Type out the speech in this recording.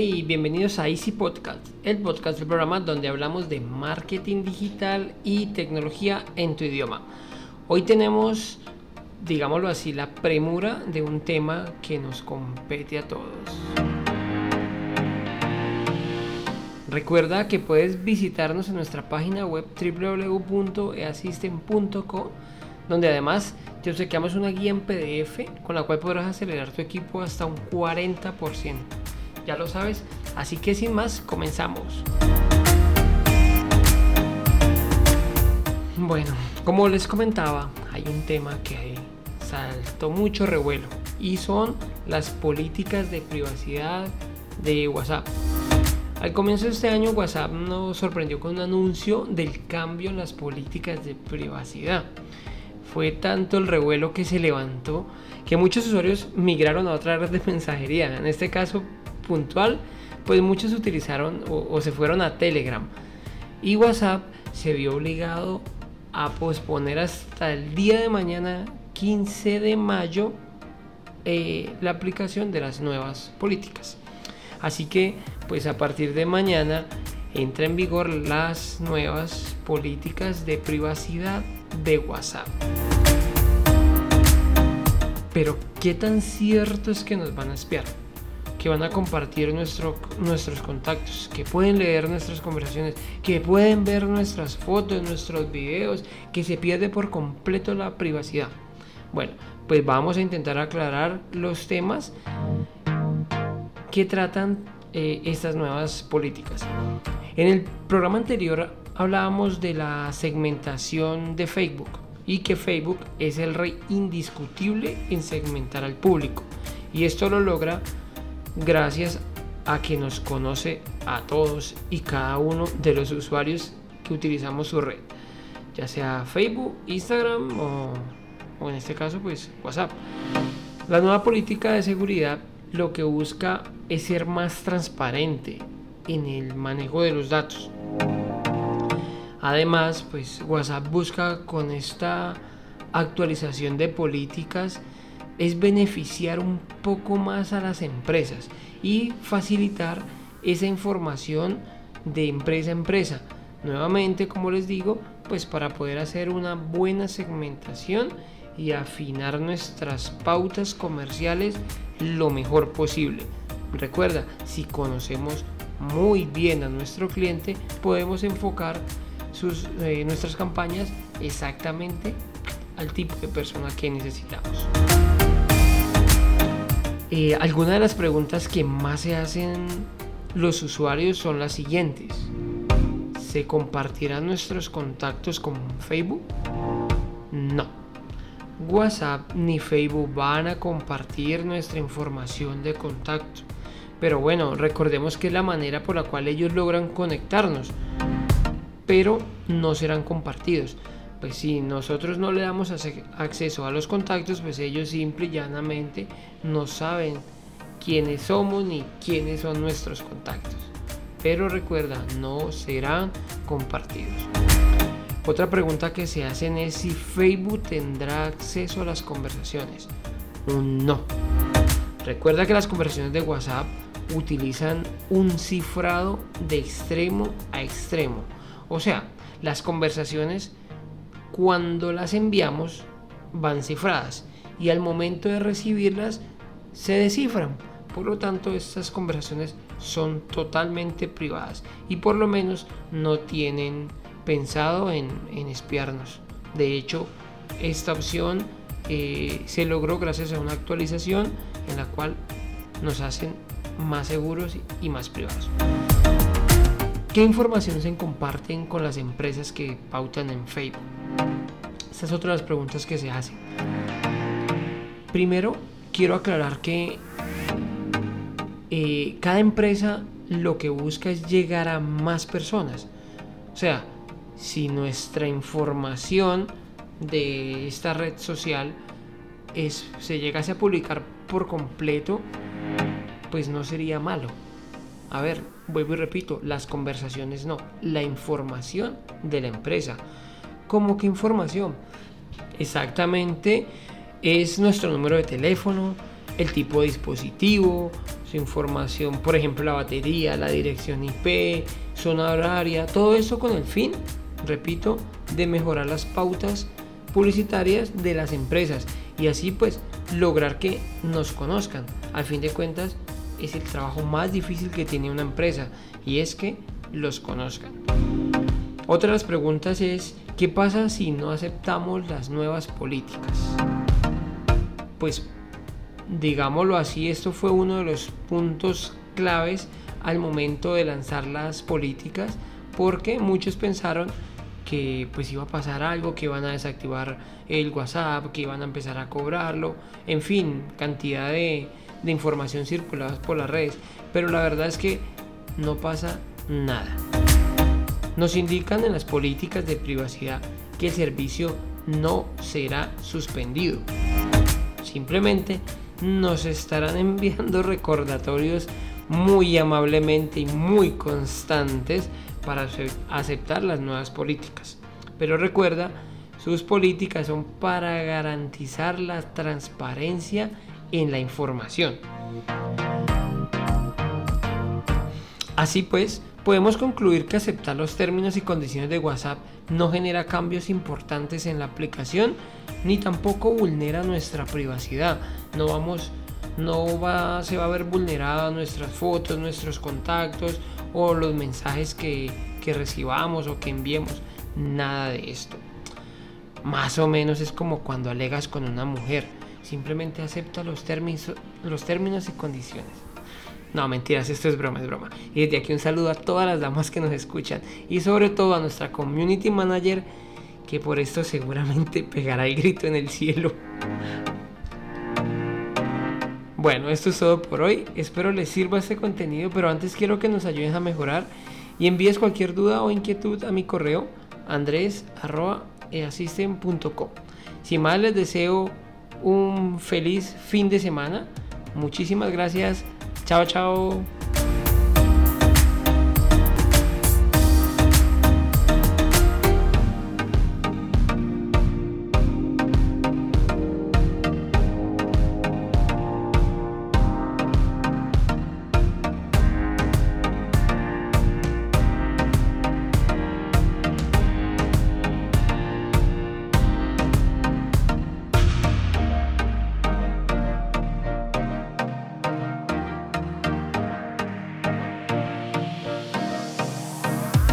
Hey, bienvenidos a Easy Podcast, el podcast del programa donde hablamos de marketing digital y tecnología en tu idioma. Hoy tenemos, digámoslo así, la premura de un tema que nos compete a todos. Recuerda que puedes visitarnos en nuestra página web www.easystem.co donde además te obsequiamos una guía en PDF con la cual podrás acelerar tu equipo hasta un 40% ya lo sabes. Así que sin más, comenzamos. Bueno, como les comentaba, hay un tema que saltó mucho revuelo y son las políticas de privacidad de WhatsApp. Al comienzo de este año WhatsApp nos sorprendió con un anuncio del cambio en las políticas de privacidad. Fue tanto el revuelo que se levantó que muchos usuarios migraron a otra red de mensajería, en este caso puntual, pues muchos utilizaron o, se fueron a Telegram. Y WhatsApp se vio obligado a posponer hasta el día de mañana, 15 de mayo, eh, la aplicación de las nuevas políticas. Así que, pues a partir de mañana entra en vigor las nuevas políticas de privacidad de WhatsApp. Pero, ¿qué tan cierto es que nos van a espiar? Que van a compartir nuestro, nuestros contactos, que pueden leer nuestras conversaciones, que pueden ver nuestras fotos, nuestros videos, que se pierde por completo la privacidad. Bueno, pues vamos a intentar aclarar los temas que tratan eh, estas nuevas políticas. En el programa anterior hablábamos de la segmentación de Facebook y que Facebook es el rey indiscutible en segmentar al público. Y esto lo logra gracias a que nos conoce a todos y cada uno de los usuarios que utilizamos su red, ya sea Facebook, Instagram o, en este caso pues WhatsApp. La nueva política de seguridad lo que busca es ser más transparente en el manejo de los datos. Además, pues WhatsApp busca con esta actualización de políticas es beneficiar un poco más a las empresas y facilitar esa información de empresa a empresa. Nuevamente, como les digo, pues para poder hacer una buena segmentación y afinar nuestras pautas comerciales lo mejor posible. Recuerda, si conocemos muy bien a nuestro cliente, podemos enfocar eh, nuestras campañas exactamente al tipo de persona que necesitamos. Eh, algunas de las preguntas que más se hacen los usuarios son las siguientes. ¿Se compartirán nuestros contactos con Facebook? No. WhatsApp ni Facebook van a compartir nuestra información de contacto. Pero bueno, recordemos que es la manera por la cual ellos logran conectarnos. Pero no serán compartidos pues si nosotros no le damos acceso a los contactos, pues ellos simple y llanamente no saben quiénes somos ni quiénes son nuestros contactos. Pero recuerda, no serán compartidos. Otra pregunta que se hacen es si Facebook tendrá acceso a las conversaciones. No. Recuerda que las conversaciones de WhatsApp utilizan un cifrado de extremo a extremo. O sea, las conversaciones cuando las enviamos van cifradas y al momento de recibirlas se descifran. Por lo tanto, estas conversaciones son totalmente privadas y por lo menos no tienen pensado en, espiarnos. De hecho, esta opción eh, se logró gracias a una actualización en la cual nos hacen más seguros y más privados. ¿Qué información se comparten con las empresas que pautan en Facebook? Esta es otra de las preguntas que se hacen. Primero, quiero aclarar que eh, cada empresa lo que busca es llegar a más personas. O sea, si nuestra información de esta red social es, se llegase a publicar por completo, pues no sería malo. A ver, vuelvo y repito, las conversaciones no, la información de la empresa. ¿Cómo que información? Exactamente es nuestro número de teléfono, el tipo de dispositivo, su información, por ejemplo la batería, la dirección IP, zona horaria, todo eso con el fin, repito, de mejorar las pautas publicitarias de las empresas y así pues lograr que nos conozcan. Al fin de cuentas es el trabajo más difícil que tiene una empresa y es que los conozcan. Otra de las preguntas es, ¿qué pasa si no aceptamos las nuevas políticas? Pues digámoslo así, esto fue uno de los puntos claves al momento de lanzar las políticas porque muchos pensaron que pues iba a pasar algo, que iban a desactivar el WhatsApp, que iban a empezar a cobrarlo, en fin, cantidad de, de información circulada por las redes. Pero la verdad es que no pasa nada. Nos indican en las políticas de privacidad que el servicio no será suspendido. Simplemente nos estarán enviando recordatorios muy amablemente y muy constantes para aceptar las nuevas políticas. Pero recuerda, sus políticas son para garantizar la transparencia en la información. Así pues, podemos concluir que aceptar los términos y condiciones de WhatsApp no genera cambios importantes en la aplicación ni tampoco vulnera nuestra privacidad. No vamos no va, se va a ver vulnerada nuestras fotos, nuestros contactos o los mensajes que, que recibamos o que enviemos. Nada de esto. Más o menos es como cuando alegas con una mujer. Simplemente acepta los términos, los términos y condiciones. No, mentiras, esto es broma, es broma. Y desde aquí un saludo a todas las damas que nos escuchan y sobre todo a nuestra community manager que por esto seguramente pegará el grito en el cielo. Bueno, esto es todo por hoy. Espero les sirva este contenido, pero antes quiero que nos ayuden a mejorar y envíes cualquier duda o inquietud a mi correo andres.easisten.com. Sin más, les deseo un feliz fin de semana. Muchísimas gracias. Chao, chao.